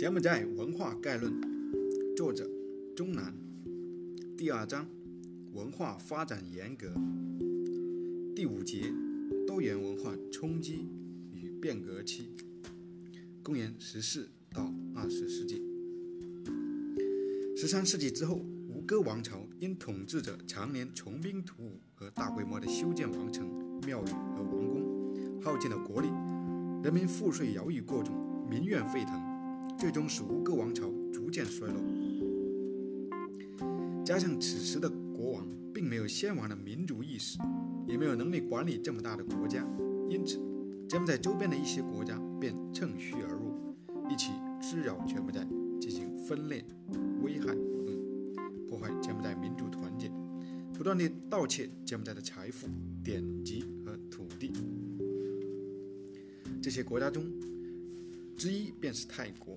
柬埔寨文化概论，作者钟南，第二章文化发展沿革，第五节多元文化冲击与变革期，公元十四到二十世纪，十三世纪之后，吴哥王朝因统治者常年穷兵黩武和大规模的修建王城、庙宇和王宫，耗尽了国力，人民赋税徭役过重，民怨沸腾。最终使吴哥王朝逐渐衰落，加上此时的国王并没有先王的民族意识，也没有能力管理这么大的国家，因此柬埔寨周边的一些国家便趁虚而入，一起滋扰柬埔寨，进行分裂、危害活动，破坏柬埔寨民族团结，不断地盗窃柬埔寨的财富、典籍和土地。这些国家中之一便是泰国。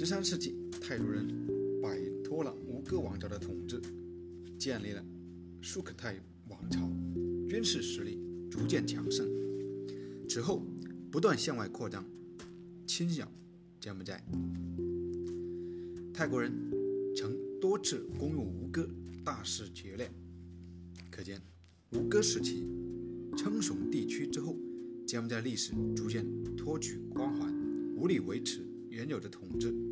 十三世纪，泰族人摆脱了吴哥王朝的统治，建立了苏克泰王朝，军事实力逐渐强盛。此后，不断向外扩张，侵扰柬埔寨。泰国人曾多次攻入吴哥，大肆劫掠。可见，吴哥时期称雄地区之后，柬埔寨历史逐渐脱去光环，无力维持原有的统治。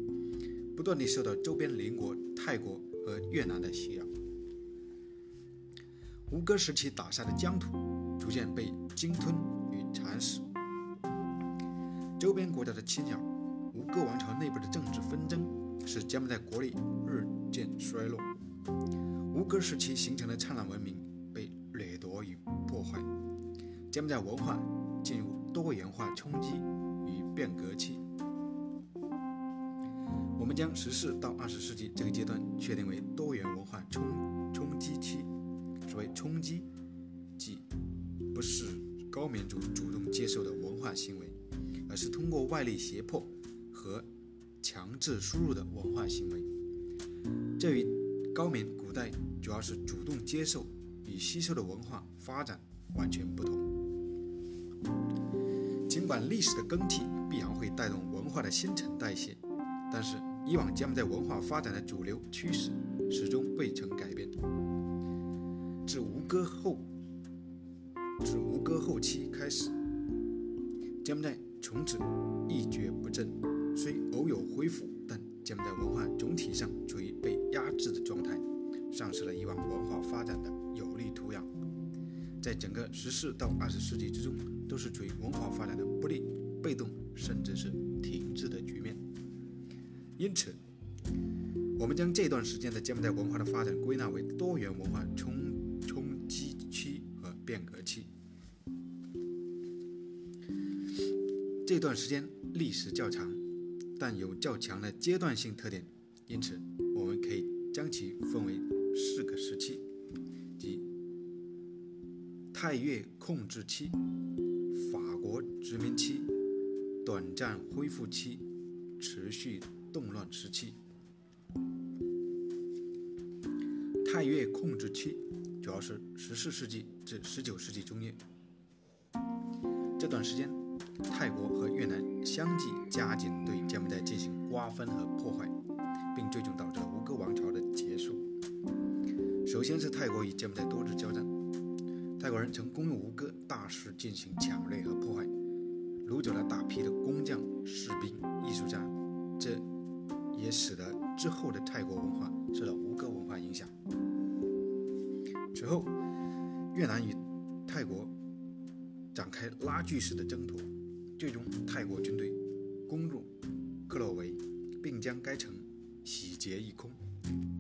不断地受到周边邻国泰国和越南的袭扰，吴哥时期打下的疆土逐渐被鲸吞与蚕食，周边国家的侵扰，吴哥王朝内部的政治纷争使柬埔寨国力日渐衰落，吴哥时期形成的灿烂文明被掠夺与破坏，柬埔寨文化进入多元化冲击与变革期。我们将十四到二十世纪这个阶段确定为多元文化冲冲击期。所谓冲击，即不是高民族主动接受的文化行为，而是通过外力胁迫和强制输入的文化行为。这与高棉古代主要是主动接受与吸收的文化发展完全不同。尽管历史的更替必然会带动文化的新陈代谢，但是。以往柬埔寨文化发展的主流趋势始终未曾改变。自吴哥后，自吴哥后期开始，柬埔寨从此一蹶不振。虽偶有恢复，但柬埔寨文化总体上处于被压制的状态，丧失了以往文化发展的有利土壤。在整个十四到二十世纪之中，都是处于文化发展的不利、被动，甚至是停滞的局面。因此，我们将这段时间的柬埔寨文化的发展归纳为多元文化冲冲击期和变革期。这段时间历时较长，但有较强的阶段性特点，因此我们可以将其分为四个时期，即泰越控制期、法国殖民期、短暂恢复期、持续。动乱时期，泰越控制期主要是十四世纪至十九世纪中叶。这段时间，泰国和越南相继加紧对柬埔寨进行瓜分和破坏，并最终导致了吴哥王朝的结束。首先是泰国与柬埔寨多次交战，泰国人曾攻入吴哥，大肆进行抢掠和破坏，掳走了大批的工匠、士兵、艺术家。这也使得之后的泰国文化受到吴哥文化影响。此后，越南与泰国展开拉锯式的争夺，最终泰国军队攻入克洛维，并将该城洗劫一空，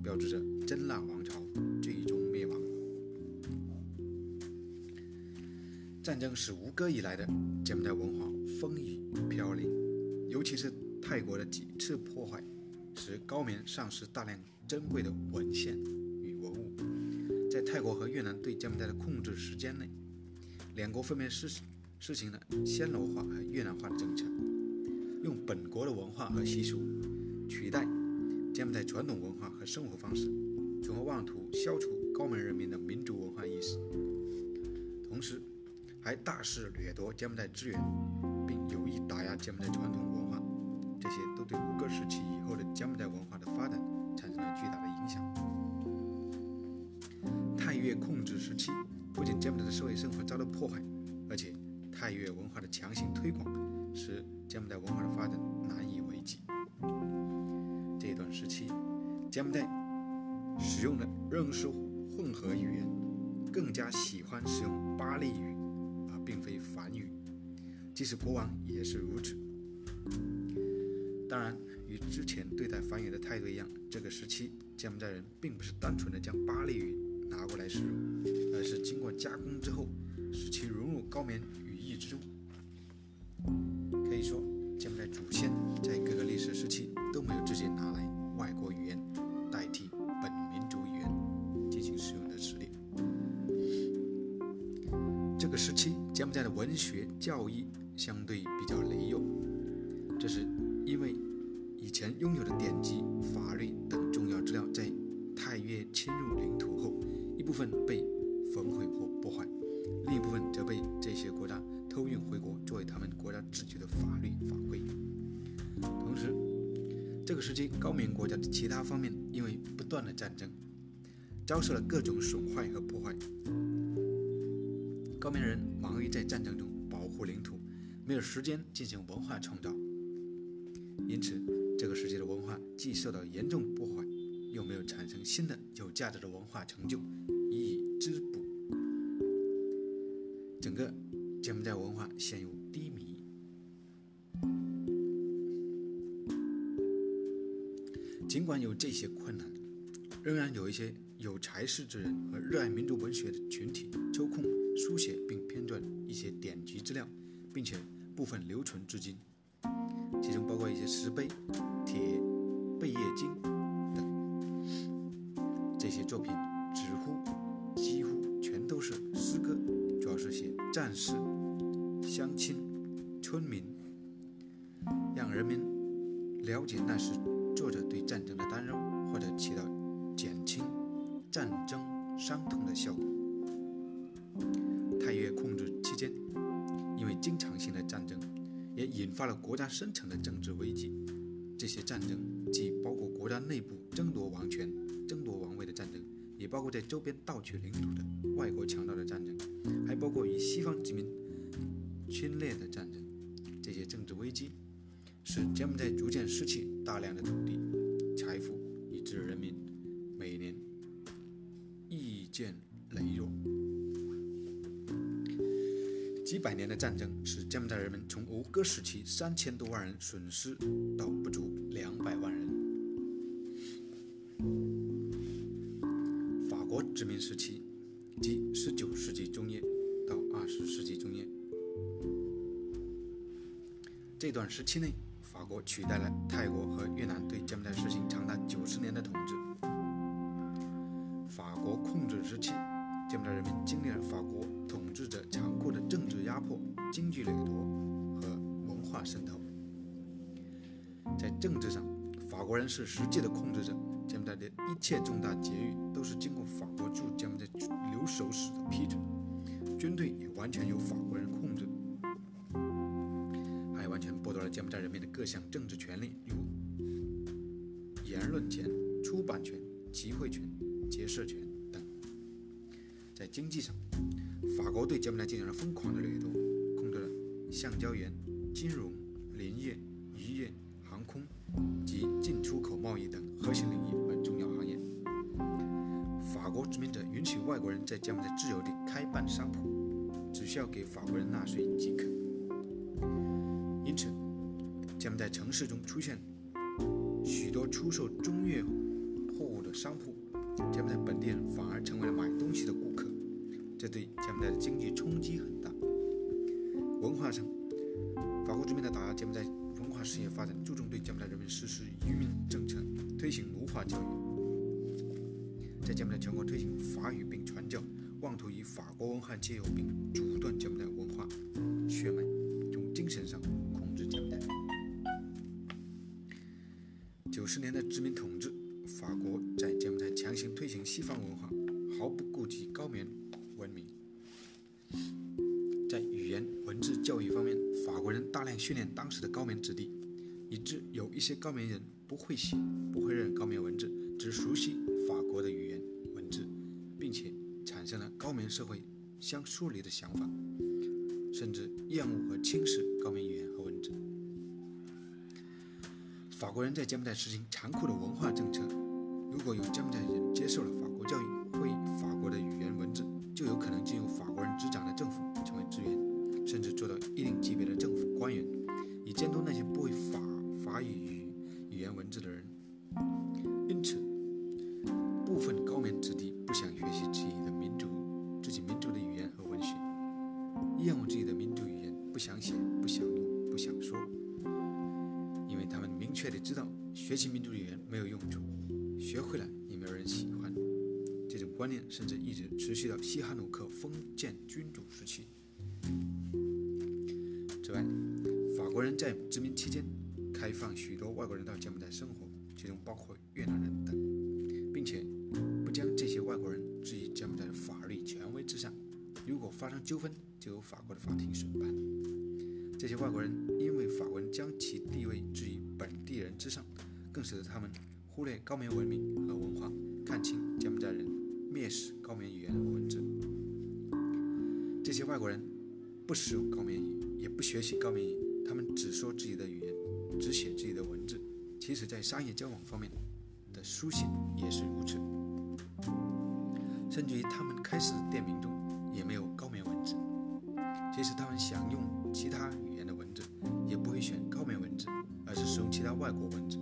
标志着真腊王朝最终灭亡。战争使吴哥以来的柬埔寨文化风雨飘零，尤其是泰国的几次破坏。使高棉丧失大量珍贵的文献与文物。在泰国和越南对柬埔寨的控制时间内，两国分别实实行了暹罗化和越南化的政策，用本国的文化和习俗取代柬埔寨传统文化和生活方式，从而妄图消除高棉人民的民族文化意识。同时，还大肆掠夺柬埔寨资源，并有意打压柬埔寨传统。这些都对吴哥时期以后的柬埔寨文化的发展产生了巨大的影响。太越控制时期，不仅柬埔寨的社会生活遭到破坏，而且太越文化的强行推广，使柬埔寨文化的发展难以为继。这段时期，柬埔寨使用的仍是混合语言，更加喜欢使用巴利语，而并非梵语。即使国王也是如此。当然，与之前对待方言的态度一样，这个时期柬埔寨人并不是单纯的将巴利语拿过来使用，而是经过加工之后，使其融入高棉语义之中。可以说，柬埔寨祖先在各个历史时期都没有直接拿来外国语言代替本民族语言进行使用的实力。这个时期，柬埔寨的文学教义相对比较羸弱，这是因为以前拥有的典籍、法律等重要资料在太越侵入领土后，一部分被焚毁或破坏，另一部分则被这些国家偷运回国，作为他们国家自己的法律法规。同时，这个时期高棉国家的其他方面因为不断的战争，遭受了各种损坏和破坏。高棉人忙于在战争中保护领土，没有时间进行文化创造，因此这个时期的文化既受到严重破坏，又没有产生新的有价值的文化成就予以滋补，整个柬埔寨文化陷入低迷。尽管有这些困难，仍然有一些有才识之人和热爱民族文学的群体抽空。书写并编撰一些典籍资料，并且部分留存至今，包括一些石碑、铁贝叶经等。这些作品几乎几乎全都是诗歌，主要是写战士、乡亲、村民，让人民了解那时作者对战争的担忧，或者起到减轻战争伤痛的效果。太越控制期间，因为经常性的战争，也引发了国家深层的政治危机。这些战争既包括国家内部争夺王权、争夺王位的战争，也包括在周边盗取领土的外国强盗的战争，还包括与西方殖民侵略的战争。这些政治危机使柬埔寨逐渐失去大量的土地、财富，以致人民每年意见几百年的战争使柬埔寨人民从吴哥时期三千多万人损失到不足两百万人。法国殖民时期，即19世纪中叶到20世纪中叶这段时期内，法国取代了泰国和越南对柬埔寨实行长达九十年的统治。法国控制时期，柬埔寨人民经历了法国。统治者残酷的政治压迫、经济掠夺和文化渗透。在政治上，法国人是实际的控制者，柬埔寨的一切重大节日都是经过法国驻柬埔寨留守使的批准，军队也完全由法国人控制，还完全剥夺了柬埔寨人民的各项政治权利，如言论权、出版权、集会权、结社权。经济上，法国对柬埔寨进行了疯狂的掠夺，控制了橡胶园、金融、林业、渔业、航空及进出口贸易等核心领域和重要行业。法国殖民者允许外国人在柬埔寨自由地开办商铺，只需要给法国人纳税即可。因此，柬埔寨城市中出现许多出售中越货物的商铺，柬埔寨本地人反而成为了买东西的顾客。这对柬埔寨的经济冲击很大。文化上，法国殖民的打压柬埔寨文化事业发展，注重对柬埔寨人民实施移民政策，推行奴化教育，在柬埔寨全国推行法语并传教，妄图以法国文化借由并阻断柬埔寨文化血脉，从精神上控制柬埔寨。九十年的殖民统治，法国在柬埔寨强行推行西方文化，毫不顾及高棉。文明在语言文字教育方面，法国人大量训练当时的高棉子弟，以致有一些高棉人不会写、不会认高棉文字，只熟悉法国的语言文字，并且产生了高棉社会相疏离的想法，甚至厌恶和轻视高棉语言和文字。法国人在柬埔寨实行残酷的文化政策，如果有柬埔寨人接受了法国教育，会法国的语言文字，就有可能进入法国人执掌的政府，成为资源，观念甚至一直持续到西哈努克封建君主时期。此外，法国人在殖民期间开放许多外国人到柬埔寨生活，其中包括越南人等，并且不将这些外国人置于柬埔寨的法律权威之上。如果发生纠纷，就由法国的法庭审判。这些外国人因为法国人将其地位置于本地人之上，更使得他们忽略高棉文明和文化，看清柬埔寨人，蔑视高棉语言和文字。这些外国人不使用高棉语，也不学习高棉语，他们只说自己的语言，只写自己的文字。其实，在商业交往方面的书信也是如此，甚至于他们开始的店名中也没有高棉文字。即使他们想用其他语言的文字，也不会选高棉文字，而是使用其他外国文字。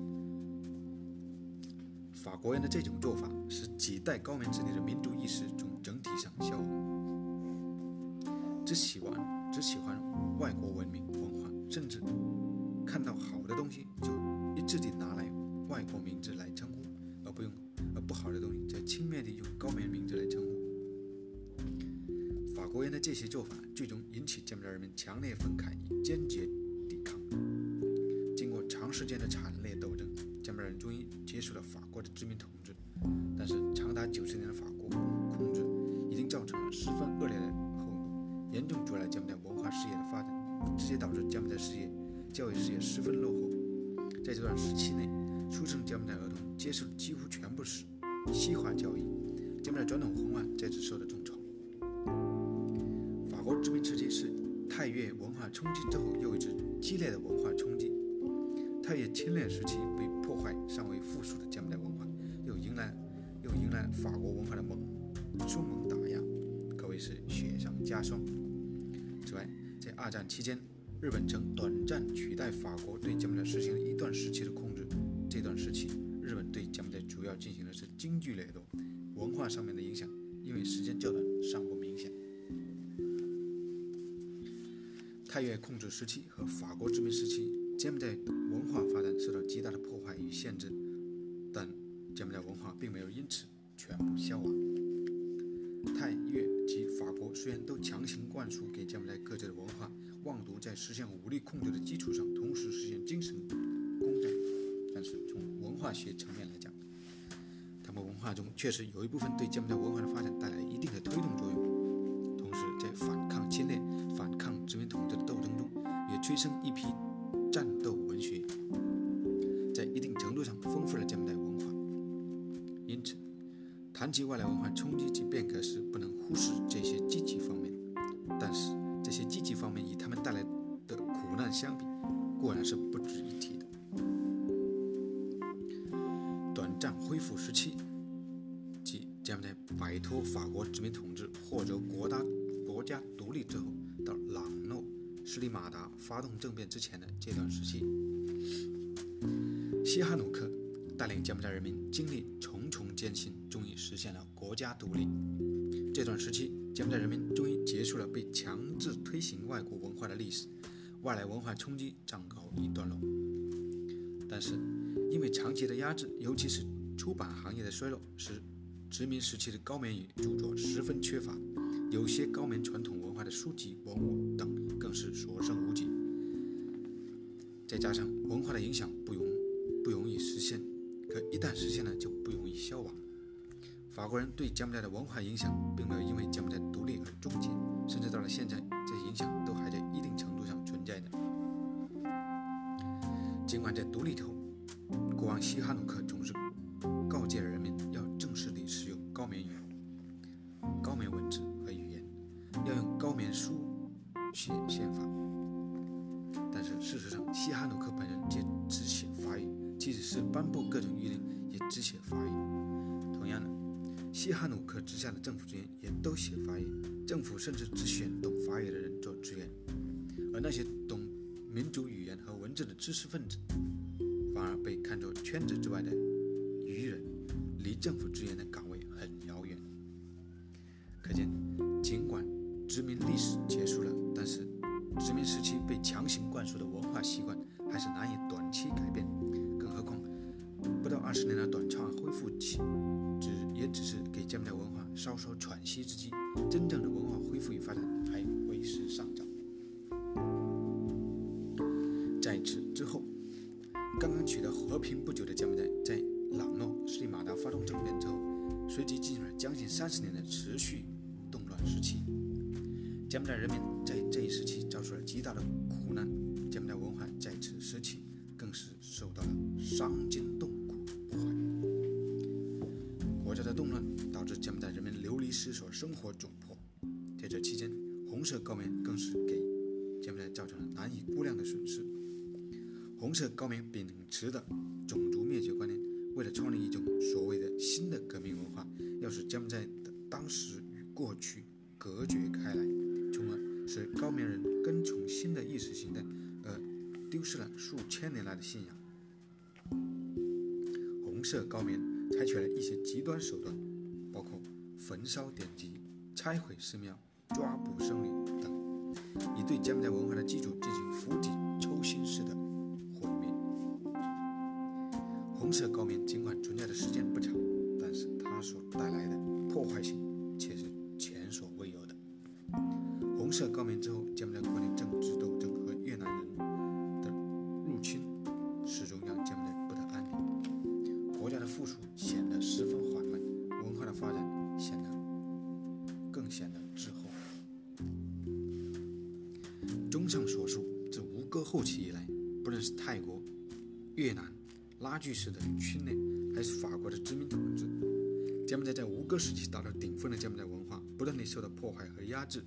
国人的这种做法，使几代高棉子弟的民族意识从整体上消亡，只喜欢只喜欢外国文明文化，甚至看到好的东西就一致地拿来外国名字来称呼，而不用而不好的东西则轻蔑地用高棉名字来称呼。法国人的这些做法，最终引起柬埔寨人民强烈愤慨与坚决抵抗。经过长时间的惨烈斗争，柬埔寨人终于结束了法国的殖民统治。但是，长达九十年的法国控制，已经造成了十分恶劣的后果，严重阻碍了柬埔寨文化事业的发展，直接导致柬埔寨事业、教育事业十分落后。在这段时期内，出生柬埔寨儿童接受几乎全部是西化教育，柬埔寨传统文化在此受到重创。法国殖民时期是太越文化冲击之后又一次激烈的文化冲击。太越侵略时期被尚未复苏的柬埔寨文化，又迎来又迎来法国文化的猛凶猛打压，可谓是雪上加霜。此外，在二战期间，日本曾短暂取代法国对柬埔寨实行了一段时期的控制。这段时期，日本对柬埔寨主要进行的是经济掠夺，文化上面的影响因为时间较短尚不明显。太越控制时期和法国殖民时期，柬埔寨文化发展受到极大的破坏与限制，但柬埔寨文化并没有因此全部消亡。泰越及法国虽然都强行灌输给柬埔寨各自的文化，妄图在实现武力控制的基础上同时实现精神攻占，但是从文化学层面来讲，他们文化中确实有一部分对柬埔寨文化的发展带来一定的推动作用，同时在反抗侵略。反抗殖民统治的斗争中，也催生一批谈及外来文化冲击及变革时，不能忽视这些积极方面。但是，这些积极方面与他们带来的苦难相比，固然是不值一提的。短暂恢复时期，即柬埔寨摆脱法国殖民统治，获得国大国家独立之后。到朗诺斯里马达发动政变之前的这段时期，西哈努克带领柬埔寨人民经历重重艰辛，终于实现了国家独立。这段时期，柬埔寨人民终于结束了被强制推行外国文化的历史，外来文化冲击暂告一段落。但是，因为长期的压制，尤其是出版行业的衰落，使殖民时期的高棉语著作十分缺乏。有些高棉传统文化的书籍、文物等更是所剩无几。再加上文化的影响不容不容易实现，可一旦实现了就不容易消亡。法国人对柬埔寨的文化影响并没有因为柬埔寨独立而终结，甚至到了现在，这些影响都还在一定程度上存在的。尽管在独立后，国王西哈努克总是告诫人民要正式地使用高棉语、高棉文字和语言，要用高棉书写宪法。但是事实上，西哈努克本人却只写法语，即使是颁布各种谕令，也只写法语。同样的，西哈努克之下的政府职员也都写法语，政府甚至只选懂法语的人做职员，而那些懂民族语言和文字的知识分子，反而被看作圈子之外的愚人，离政府职员的岗位很遥远。可见，尽管殖民历史结束了，但是殖民时期被强行灌输的文化习惯还是难以短期改变。二十年的短暂恢复期，只也只是给柬埔寨文化稍稍喘息之机。真正的文化恢复与发展还为时尚早。在此之后，刚刚取得和平不久的柬埔寨，在朗诺斯里马达发动政变之后，随即进入了将近三十年的持续动乱时期。柬埔寨人民在这一时期遭受了极大的苦难，柬埔寨文化在此时期更是受到了伤筋失所，生活窘迫。在这期间，红色高棉更是给柬埔寨造成了难以估量的损失。红色高棉秉持的种族灭绝观念，为了创立一种所谓的新的革命文化，要使柬埔寨的当时与过去隔绝开来，从而使高棉人跟从新的意识形态，而丢失了数千年来的信仰。红色高棉采取了一些极端手段，焚烧典籍、拆毁寺庙、抓捕僧侣等，以对柬埔寨文化的基础进行釜底抽薪式的毁灭。红色高棉尽管存在的时间不长，但是它所带来的破坏性却是前所未有的。红色高棉之后，柬埔寨国内政治自后期以来，不论是泰国、越南，拉锯式的侵略，还是法国的殖民统治，柬埔寨在吴哥时期达到顶峰的柬埔寨文化，不断地受到破坏和压制。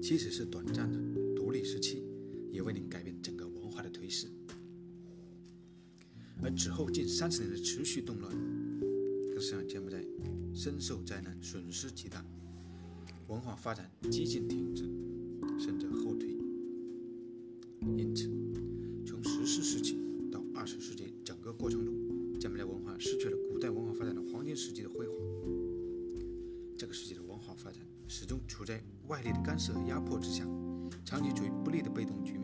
即使是短暂的独立时期，也未能改变整个文化的颓势。而此后近三十年的持续动乱，更是让柬埔寨深受灾难，损失极大，文化发展几近停滞，失去了古代文化发展的黄金时期的辉煌。这个时期的文化发展始终处在外力的干涉和压迫之下，长期处于不利的被动局面。